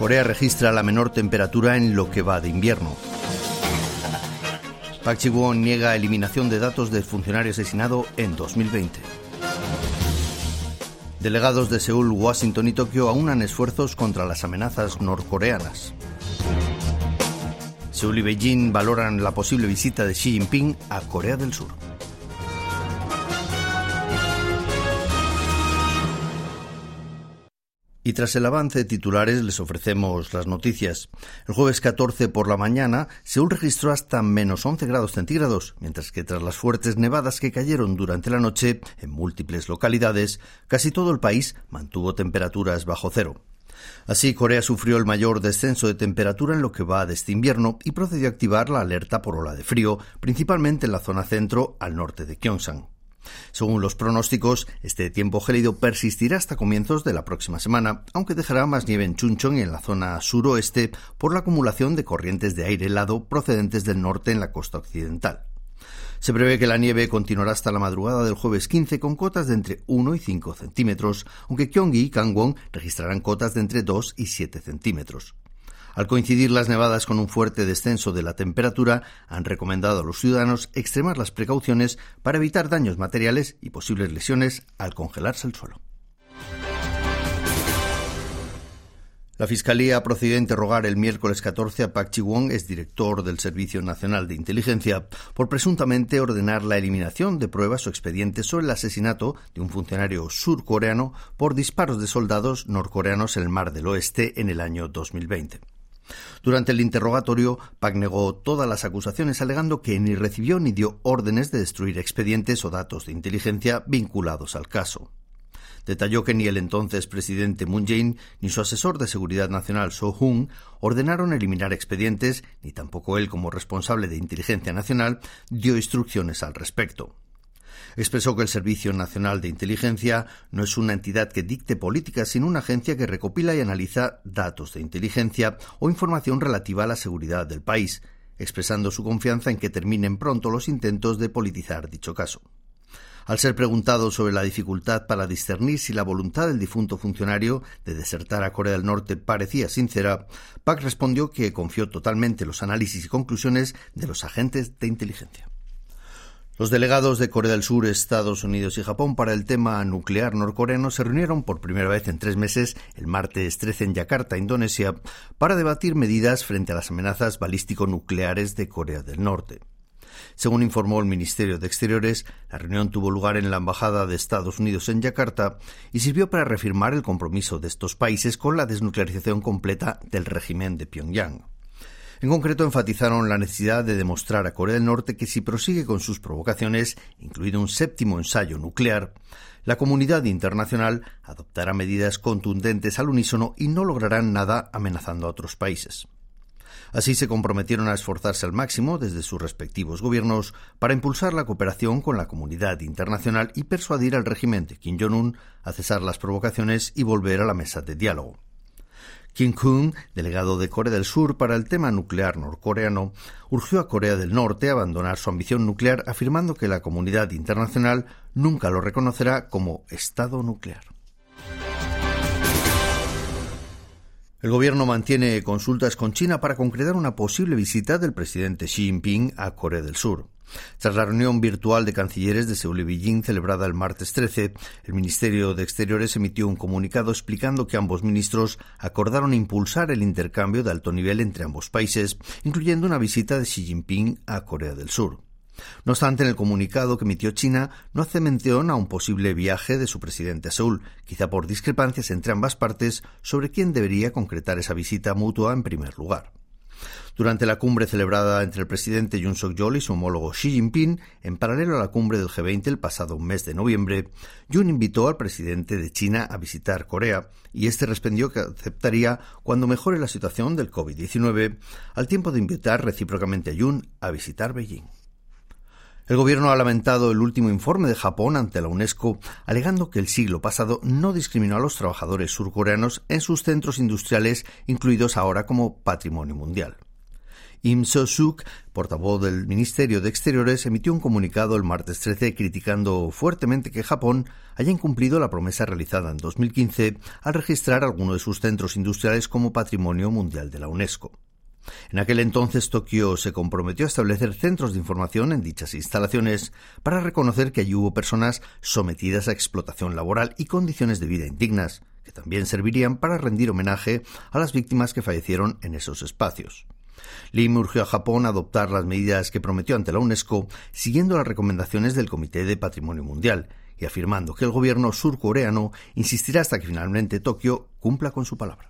Corea registra la menor temperatura en lo que va de invierno. Park Ji-won niega eliminación de datos del funcionario asesinado en 2020. Delegados de Seúl, Washington y Tokio aunan esfuerzos contra las amenazas norcoreanas. Seúl y Beijing valoran la posible visita de Xi Jinping a Corea del Sur. Y tras el avance de titulares les ofrecemos las noticias. El jueves 14 por la mañana, Seúl registró hasta menos 11 grados centígrados, mientras que tras las fuertes nevadas que cayeron durante la noche en múltiples localidades, casi todo el país mantuvo temperaturas bajo cero. Así, Corea sufrió el mayor descenso de temperatura en lo que va de este invierno y procedió a activar la alerta por ola de frío, principalmente en la zona centro al norte de Gyeongsang. Según los pronósticos, este tiempo gélido persistirá hasta comienzos de la próxima semana, aunque dejará más nieve en Chuncheon y en la zona suroeste por la acumulación de corrientes de aire helado procedentes del norte en la costa occidental. Se prevé que la nieve continuará hasta la madrugada del jueves 15 con cotas de entre 1 y 5 centímetros, aunque Gyeonggi y Gangwon registrarán cotas de entre 2 y 7 centímetros. Al coincidir las nevadas con un fuerte descenso de la temperatura, han recomendado a los ciudadanos extremar las precauciones para evitar daños materiales y posibles lesiones al congelarse el suelo. La Fiscalía ha procedido a interrogar el miércoles 14 a Pak Chi-won, director del Servicio Nacional de Inteligencia, por presuntamente ordenar la eliminación de pruebas o expedientes sobre el asesinato de un funcionario surcoreano por disparos de soldados norcoreanos en el Mar del Oeste en el año 2020. Durante el interrogatorio, Pak negó todas las acusaciones alegando que ni recibió ni dio órdenes de destruir expedientes o datos de inteligencia vinculados al caso. Detalló que ni el entonces presidente Moon Jae-in ni su asesor de seguridad nacional So Hoon ordenaron eliminar expedientes, ni tampoco él como responsable de inteligencia nacional dio instrucciones al respecto. Expresó que el Servicio Nacional de Inteligencia no es una entidad que dicte políticas, sino una agencia que recopila y analiza datos de inteligencia o información relativa a la seguridad del país, expresando su confianza en que terminen pronto los intentos de politizar dicho caso. Al ser preguntado sobre la dificultad para discernir si la voluntad del difunto funcionario de desertar a Corea del Norte parecía sincera, Pak respondió que confió totalmente los análisis y conclusiones de los agentes de inteligencia. Los delegados de Corea del Sur, Estados Unidos y Japón para el tema nuclear norcoreano se reunieron por primera vez en tres meses el martes 13 en Yakarta, Indonesia, para debatir medidas frente a las amenazas balístico-nucleares de Corea del Norte. Según informó el Ministerio de Exteriores, la reunión tuvo lugar en la Embajada de Estados Unidos en Yakarta y sirvió para reafirmar el compromiso de estos países con la desnuclearización completa del régimen de Pyongyang. En concreto, enfatizaron la necesidad de demostrar a Corea del Norte que si prosigue con sus provocaciones, incluido un séptimo ensayo nuclear, la comunidad internacional adoptará medidas contundentes al unísono y no lograrán nada amenazando a otros países. Así se comprometieron a esforzarse al máximo desde sus respectivos gobiernos para impulsar la cooperación con la comunidad internacional y persuadir al régimen de Kim Jong-un a cesar las provocaciones y volver a la mesa de diálogo. Kim Kun, delegado de Corea del Sur para el tema nuclear norcoreano, urgió a Corea del Norte a abandonar su ambición nuclear afirmando que la comunidad internacional nunca lo reconocerá como Estado nuclear. El gobierno mantiene consultas con China para concretar una posible visita del presidente Xi Jinping a Corea del Sur. Tras la reunión virtual de cancilleres de Seúl y Beijing celebrada el martes 13, el Ministerio de Exteriores emitió un comunicado explicando que ambos ministros acordaron impulsar el intercambio de alto nivel entre ambos países, incluyendo una visita de Xi Jinping a Corea del Sur. No obstante, en el comunicado que emitió China no hace mención a un posible viaje de su presidente a Seúl, quizá por discrepancias entre ambas partes sobre quién debería concretar esa visita mutua en primer lugar. Durante la cumbre celebrada entre el presidente Yoon Suk-yeol y su homólogo Xi Jinping, en paralelo a la cumbre del G20 el pasado mes de noviembre, Yoon invitó al presidente de China a visitar Corea y este respondió que aceptaría cuando mejore la situación del COVID-19, al tiempo de invitar recíprocamente a Yoon a visitar Beijing. El gobierno ha lamentado el último informe de Japón ante la UNESCO, alegando que el siglo pasado no discriminó a los trabajadores surcoreanos en sus centros industriales, incluidos ahora como patrimonio mundial. Im So-suk, portavoz del Ministerio de Exteriores, emitió un comunicado el martes 13 criticando fuertemente que Japón haya incumplido la promesa realizada en 2015 al registrar alguno de sus centros industriales como patrimonio mundial de la UNESCO. En aquel entonces Tokio se comprometió a establecer centros de información en dichas instalaciones para reconocer que allí hubo personas sometidas a explotación laboral y condiciones de vida indignas, que también servirían para rendir homenaje a las víctimas que fallecieron en esos espacios. Lim urgió a Japón a adoptar las medidas que prometió ante la UNESCO, siguiendo las recomendaciones del Comité de Patrimonio Mundial, y afirmando que el gobierno surcoreano insistirá hasta que finalmente Tokio cumpla con su palabra.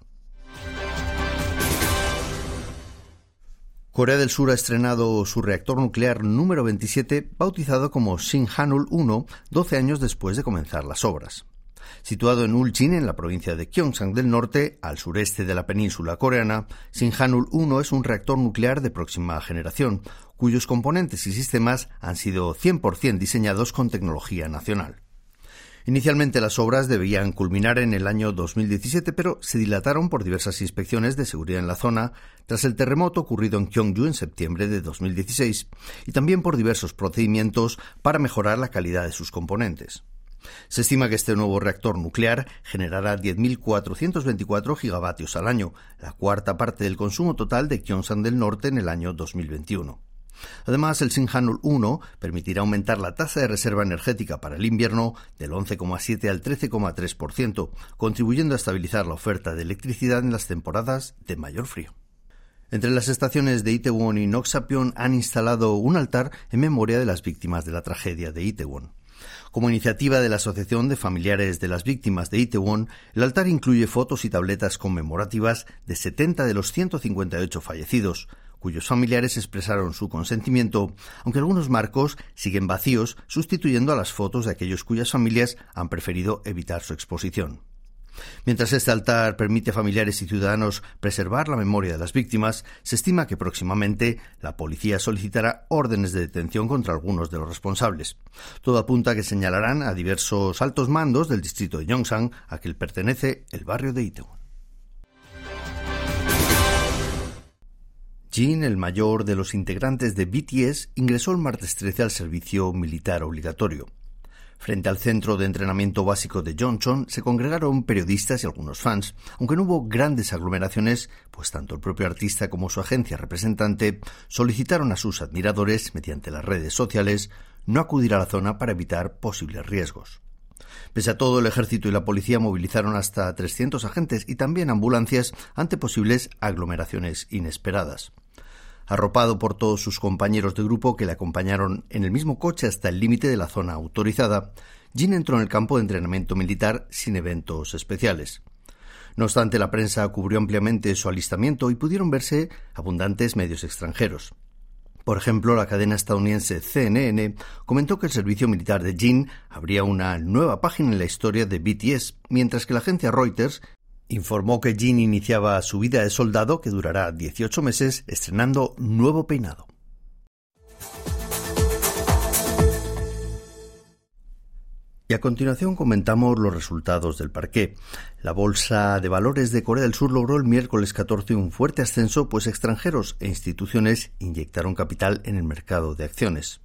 Corea del Sur ha estrenado su reactor nuclear número 27, bautizado como Shinhanul 1, 12 años después de comenzar las obras. Situado en Ulchin, en la provincia de Gyeongsang del Norte, al sureste de la península coreana, Shinhanul 1 es un reactor nuclear de próxima generación, cuyos componentes y sistemas han sido 100% diseñados con tecnología nacional. Inicialmente las obras debían culminar en el año 2017, pero se dilataron por diversas inspecciones de seguridad en la zona tras el terremoto ocurrido en Gyeongju en septiembre de 2016 y también por diversos procedimientos para mejorar la calidad de sus componentes. Se estima que este nuevo reactor nuclear generará 10.424 gigavatios al año, la cuarta parte del consumo total de Gyeongsang del Norte en el año 2021. Además, el Sinhanul 1 permitirá aumentar la tasa de reserva energética para el invierno del 11,7 al 13,3%, contribuyendo a estabilizar la oferta de electricidad en las temporadas de mayor frío. Entre las estaciones de Itaewon y Noxapion han instalado un altar en memoria de las víctimas de la tragedia de Itaewon. Como iniciativa de la Asociación de Familiares de las Víctimas de Itaewon, el altar incluye fotos y tabletas conmemorativas de 70 de los 158 fallecidos, cuyos familiares expresaron su consentimiento, aunque algunos marcos siguen vacíos, sustituyendo a las fotos de aquellos cuyas familias han preferido evitar su exposición. Mientras este altar permite a familiares y ciudadanos preservar la memoria de las víctimas, se estima que próximamente la policía solicitará órdenes de detención contra algunos de los responsables. Todo apunta a que señalarán a diversos altos mandos del distrito de Yongsan, a que pertenece el barrio de Itaewon. Jin, el mayor de los integrantes de BTS, ingresó el martes 13 al servicio militar obligatorio. Frente al centro de entrenamiento básico de Johnson se congregaron periodistas y algunos fans, aunque no hubo grandes aglomeraciones, pues tanto el propio artista como su agencia representante solicitaron a sus admiradores, mediante las redes sociales, no acudir a la zona para evitar posibles riesgos. Pese a todo, el ejército y la policía movilizaron hasta 300 agentes y también ambulancias ante posibles aglomeraciones inesperadas. Arropado por todos sus compañeros de grupo que le acompañaron en el mismo coche hasta el límite de la zona autorizada, Jin entró en el campo de entrenamiento militar sin eventos especiales. No obstante, la prensa cubrió ampliamente su alistamiento y pudieron verse abundantes medios extranjeros. Por ejemplo, la cadena estadounidense CNN comentó que el servicio militar de Jin abría una nueva página en la historia de BTS, mientras que la agencia Reuters informó que Jin iniciaba su vida de soldado que durará 18 meses estrenando nuevo peinado. Y a continuación comentamos los resultados del parqué. La Bolsa de Valores de Corea del Sur logró el miércoles 14 un fuerte ascenso, pues extranjeros e instituciones inyectaron capital en el mercado de acciones.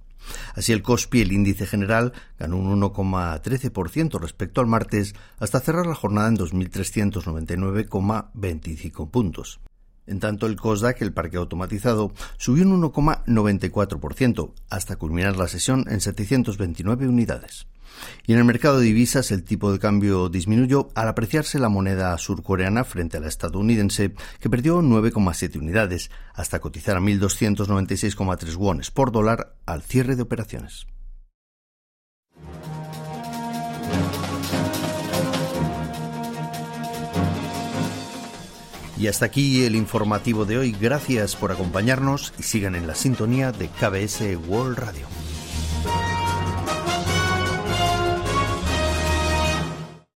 Así el COSPI, el índice general, ganó un 1,13% respecto al martes hasta cerrar la jornada en 2.399,25 puntos. En tanto, el COSDAC, el parque automatizado, subió un 1,94% hasta culminar la sesión en 729 unidades. Y en el mercado de divisas el tipo de cambio disminuyó al apreciarse la moneda surcoreana frente a la estadounidense, que perdió 9,7 unidades, hasta cotizar a 1.296,3 wones por dólar al cierre de operaciones. Y hasta aquí el informativo de hoy. Gracias por acompañarnos y sigan en la sintonía de KBS World Radio.